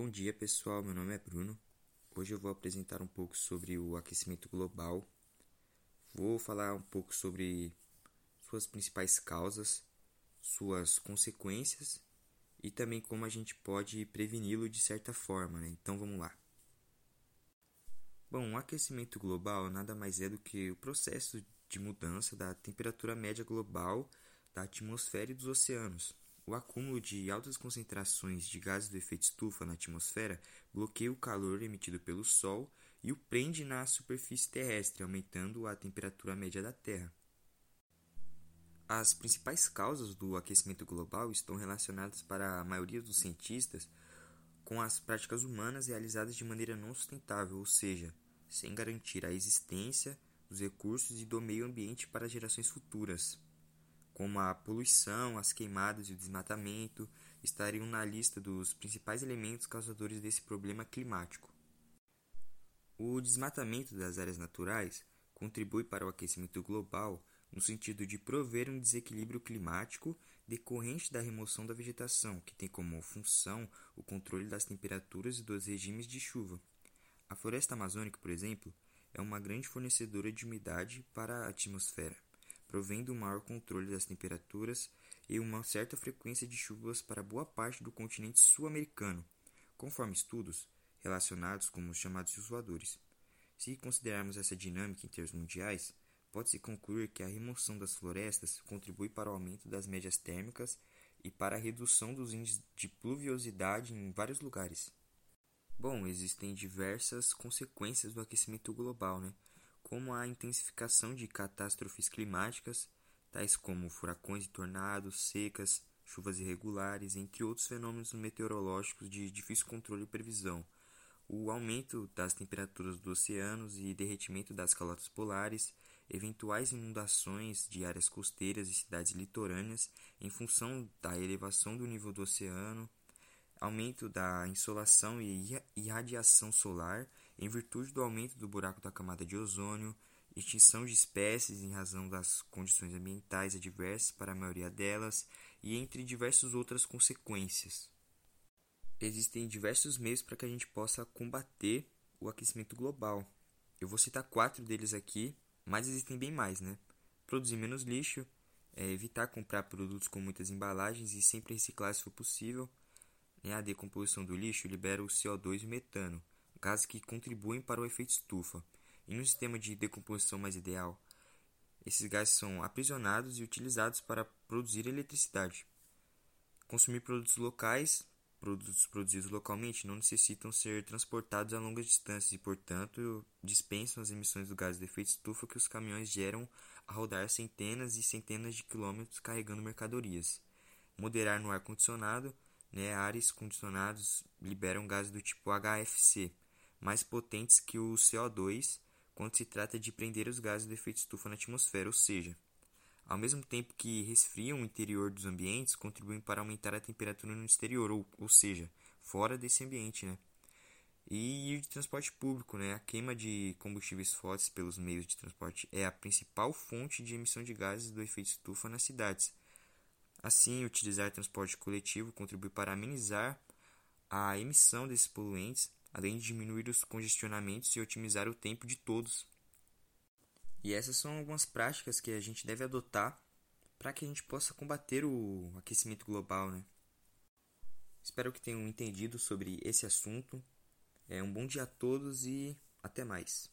Bom dia pessoal, meu nome é Bruno. Hoje eu vou apresentar um pouco sobre o aquecimento global. Vou falar um pouco sobre suas principais causas, suas consequências e também como a gente pode preveni-lo de certa forma. Né? Então vamos lá. Bom, o aquecimento global nada mais é do que o processo de mudança da temperatura média global da atmosfera e dos oceanos, o acúmulo de altas concentrações de gases do efeito estufa na atmosfera bloqueia o calor emitido pelo Sol e o prende na superfície terrestre, aumentando a temperatura média da Terra. As principais causas do aquecimento global estão relacionadas para a maioria dos cientistas com as práticas humanas realizadas de maneira não sustentável, ou seja, sem garantir a existência dos recursos e do meio ambiente para gerações futuras como a poluição, as queimadas e o desmatamento, estariam na lista dos principais elementos causadores desse problema climático. O desmatamento das áreas naturais contribui para o aquecimento global no sentido de prover um desequilíbrio climático decorrente da remoção da vegetação, que tem como função o controle das temperaturas e dos regimes de chuva. A floresta amazônica, por exemplo, é uma grande fornecedora de umidade para a atmosfera provendo um maior controle das temperaturas e uma certa frequência de chuvas para boa parte do continente sul-americano, conforme estudos relacionados com os chamados voadores. Se considerarmos essa dinâmica em termos mundiais, pode-se concluir que a remoção das florestas contribui para o aumento das médias térmicas e para a redução dos índices de pluviosidade em vários lugares. Bom, existem diversas consequências do aquecimento global, né? Como a intensificação de catástrofes climáticas, tais como furacões e tornados, secas, chuvas irregulares, entre outros fenômenos meteorológicos de difícil controle e previsão, o aumento das temperaturas dos oceanos e derretimento das calotas polares, eventuais inundações de áreas costeiras e cidades litorâneas em função da elevação do nível do oceano, aumento da insolação e irradiação solar em virtude do aumento do buraco da camada de ozônio, extinção de espécies em razão das condições ambientais adversas para a maioria delas e entre diversas outras consequências. Existem diversos meios para que a gente possa combater o aquecimento global. Eu vou citar quatro deles aqui, mas existem bem mais, né? Produzir menos lixo, é, evitar comprar produtos com muitas embalagens e sempre reciclar se for possível. Né? A decomposição do lixo libera o CO2 e o metano, gases que contribuem para o efeito estufa. Em um sistema de decomposição mais ideal, esses gases são aprisionados e utilizados para produzir eletricidade. Consumir produtos locais, produtos produzidos localmente, não necessitam ser transportados a longas distâncias e, portanto, dispensam as emissões do gás de efeito estufa que os caminhões geram a rodar centenas e centenas de quilômetros carregando mercadorias. Moderar no ar-condicionado, né, ares condicionados liberam gases do tipo HFC, mais potentes que o CO2 quando se trata de prender os gases do efeito estufa na atmosfera, ou seja, ao mesmo tempo que resfriam o interior dos ambientes, contribuem para aumentar a temperatura no exterior, ou, ou seja, fora desse ambiente, né? E ir de transporte público, né? A queima de combustíveis fósseis pelos meios de transporte é a principal fonte de emissão de gases do efeito estufa nas cidades. Assim, utilizar transporte coletivo contribui para amenizar a emissão desses poluentes além de diminuir os congestionamentos e otimizar o tempo de todos. E essas são algumas práticas que a gente deve adotar para que a gente possa combater o aquecimento global, né? Espero que tenham entendido sobre esse assunto. É um bom dia a todos e até mais.